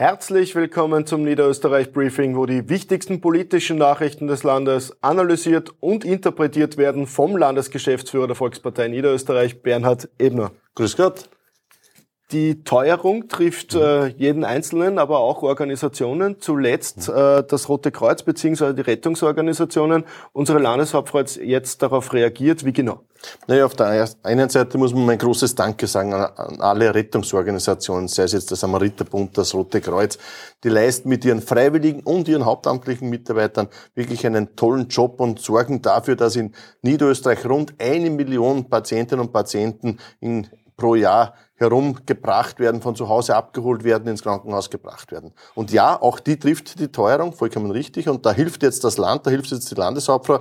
Herzlich willkommen zum Niederösterreich Briefing, wo die wichtigsten politischen Nachrichten des Landes analysiert und interpretiert werden vom Landesgeschäftsführer der Volkspartei Niederösterreich, Bernhard Ebner. Grüß Gott. Die Teuerung trifft äh, jeden Einzelnen, aber auch Organisationen. Zuletzt äh, das Rote Kreuz bzw. die Rettungsorganisationen. Unsere Landeshauptfrau jetzt darauf reagiert. Wie genau? Naja, auf der einen Seite muss man mein großes Danke sagen an, an alle Rettungsorganisationen, sei es jetzt der Samariterbund, das Rote Kreuz. Die leisten mit ihren Freiwilligen und ihren hauptamtlichen Mitarbeitern wirklich einen tollen Job und sorgen dafür, dass in Niederösterreich rund eine Million Patientinnen und Patienten in, pro Jahr herumgebracht werden, von zu Hause abgeholt werden, ins Krankenhaus gebracht werden. Und ja, auch die trifft die Teuerung, vollkommen richtig. Und da hilft jetzt das Land, da hilft jetzt die Landeshauptfrau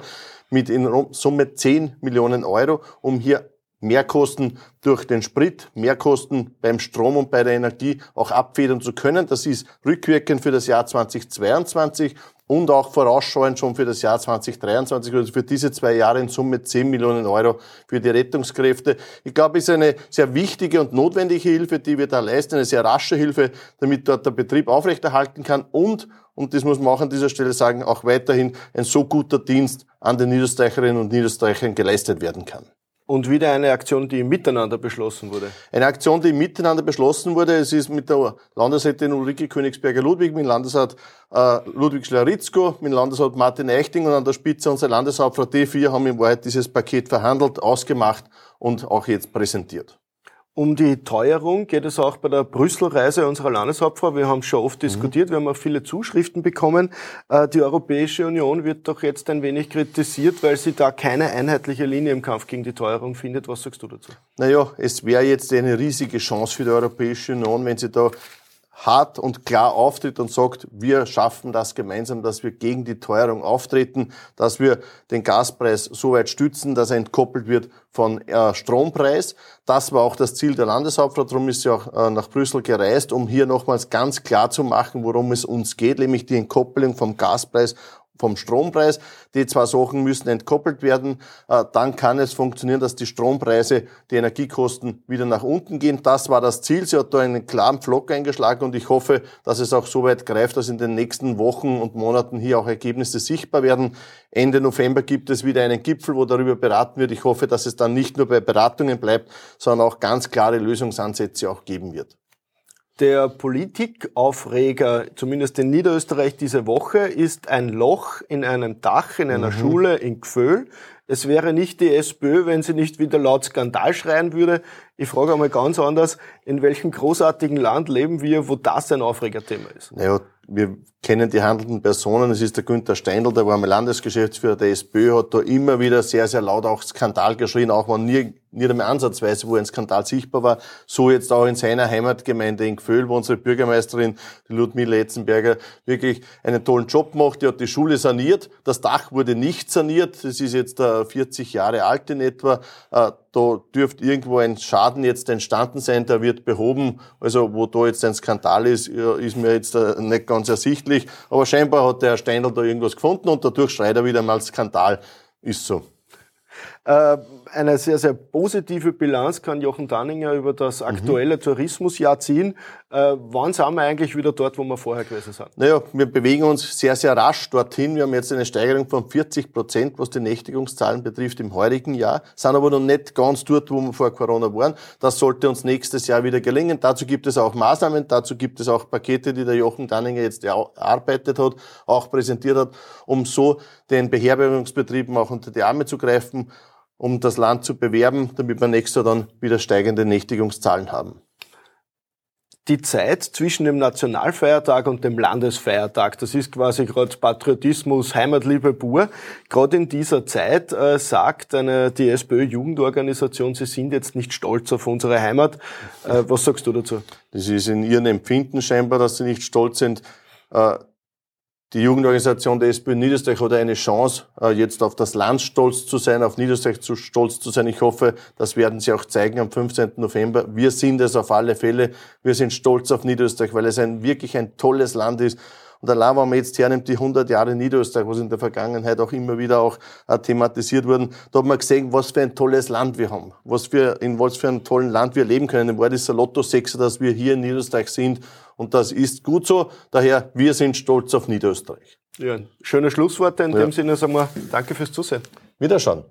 mit in Summe 10 Millionen Euro, um hier Mehrkosten durch den Sprit, Mehrkosten beim Strom und bei der Energie auch abfedern zu können. Das ist rückwirkend für das Jahr 2022 und auch vorausschauend schon für das Jahr 2023, also für diese zwei Jahre in Summe 10 Millionen Euro für die Rettungskräfte. Ich glaube, es ist eine sehr wichtige und notwendige Hilfe, die wir da leisten, eine sehr rasche Hilfe, damit dort der Betrieb aufrechterhalten kann und, und das muss man auch an dieser Stelle sagen, auch weiterhin ein so guter Dienst an den Niederösterreicherinnen und Niederösterreichern geleistet werden kann. Und wieder eine Aktion, die miteinander beschlossen wurde. Eine Aktion, die miteinander beschlossen wurde. Es ist mit der Landesrätin Ulrike Königsberger-Ludwig, mit dem Landesrat äh, Ludwig Schleritzko, mit dem Landesrat Martin Eichting und an der Spitze unserer Landeshauptfrau D4 haben in Wahrheit dieses Paket verhandelt, ausgemacht und auch jetzt präsentiert. Um die Teuerung geht es auch bei der Brüsselreise unserer Landeshauptfrau. Wir haben schon oft mhm. diskutiert, wir haben auch viele Zuschriften bekommen. Äh, die Europäische Union wird doch jetzt ein wenig kritisiert, weil sie da keine einheitliche Linie im Kampf gegen die Teuerung findet. Was sagst du dazu? Naja, es wäre jetzt eine riesige Chance für die Europäische Union, wenn sie da hart und klar auftritt und sagt, wir schaffen das gemeinsam, dass wir gegen die Teuerung auftreten, dass wir den Gaspreis so weit stützen, dass er entkoppelt wird von äh, Strompreis. Das war auch das Ziel der Landeshauptfrau, darum ist sie auch äh, nach Brüssel gereist, um hier nochmals ganz klar zu machen, worum es uns geht, nämlich die Entkoppelung vom Gaspreis vom Strompreis. Die zwei Sachen müssen entkoppelt werden. Äh, dann kann es funktionieren, dass die Strompreise, die Energiekosten wieder nach unten gehen. Das war das Ziel. Sie hat da einen klaren Pflock eingeschlagen und ich hoffe, dass es auch so weit greift, dass in den nächsten Wochen und Monaten hier auch Ergebnisse sichtbar werden. Ende November gibt es wieder einen Gipfel, wo darüber beraten wird. Ich hoffe, dass es dann nicht nur bei Beratungen bleibt, sondern auch ganz klare Lösungsansätze auch geben wird der Politikaufreger, zumindest in Niederösterreich diese Woche, ist ein Loch in einem Dach in einer mhm. Schule in Gföhl. Es wäre nicht die SPÖ, wenn sie nicht wieder laut Skandal schreien würde. Ich frage einmal ganz anders, in welchem großartigen Land leben wir, wo das ein Aufregerthema ist? Naja, wir kennen die handelnden Personen. Es ist der Günther Steindl, der war mal Landesgeschäftsführer der SPÖ, hat da immer wieder sehr, sehr laut auch Skandal geschrien, auch wenn nie, nie einmal ansatzweise, wo ein Skandal sichtbar war. So jetzt auch in seiner Heimatgemeinde in Gföhl, wo unsere Bürgermeisterin, die Ludmila Etzenberger, wirklich einen tollen Job macht. Die hat die Schule saniert. Das Dach wurde nicht saniert. Das ist jetzt 40 Jahre alt in etwa. Äh, da dürfte irgendwo ein Schaden jetzt entstanden sein, der wird behoben. Also wo da jetzt ein Skandal ist, ist mir jetzt äh, nicht ganz ersichtlich. Aber scheinbar hat der Herr Steindl da irgendwas gefunden und dadurch schreit er wieder mal Skandal. Ist so. Äh, eine sehr, sehr positive Bilanz kann Jochen Danninger über das mhm. aktuelle mhm. Tourismusjahr ziehen. Äh, wann sind wir eigentlich wieder dort, wo wir vorher gewesen sind? Naja, wir bewegen uns sehr, sehr rasch dorthin. Wir haben jetzt eine Steigerung von 40 Prozent, was die Nächtigungszahlen betrifft im heurigen Jahr, sind aber noch nicht ganz dort, wo wir vor Corona waren. Das sollte uns nächstes Jahr wieder gelingen. Dazu gibt es auch Maßnahmen, dazu gibt es auch Pakete, die der Jochen Danninger jetzt erarbeitet hat, auch präsentiert hat, um so den Beherbergungsbetrieben auch unter die Arme zu greifen um das Land zu bewerben, damit wir nächstes Jahr dann wieder steigende Nächtigungszahlen haben. Die Zeit zwischen dem Nationalfeiertag und dem Landesfeiertag, das ist quasi gerade Patriotismus, Heimatliebe pur. Gerade in dieser Zeit äh, sagt eine, die SPÖ-Jugendorganisation, sie sind jetzt nicht stolz auf unsere Heimat. Äh, was sagst du dazu? Das ist in ihrem Empfinden scheinbar, dass sie nicht stolz sind. Äh, die Jugendorganisation der SPÖ Niederösterreich hat eine Chance, äh, jetzt auf das Land stolz zu sein, auf Niederösterreich zu stolz zu sein. Ich hoffe, das werden sie auch zeigen am 15. November. Wir sind es auf alle Fälle. Wir sind stolz auf Niederösterreich, weil es ein wirklich ein tolles Land ist Und allein, wenn man jetzt hernimmt, die 100 Jahre Niederösterreich, was in der Vergangenheit auch immer wieder auch äh, thematisiert wurden, da hat man gesehen, was für ein tolles Land wir haben, was für, in was für einem tollen Land wir leben können. War das Lotto 6, dass wir hier in Niederösterreich sind. Und das ist gut so. Daher, wir sind stolz auf Niederösterreich. Ja, schöne Schlussworte. In ja. dem Sinne sagen wir Danke fürs Zusehen. Wiederschauen.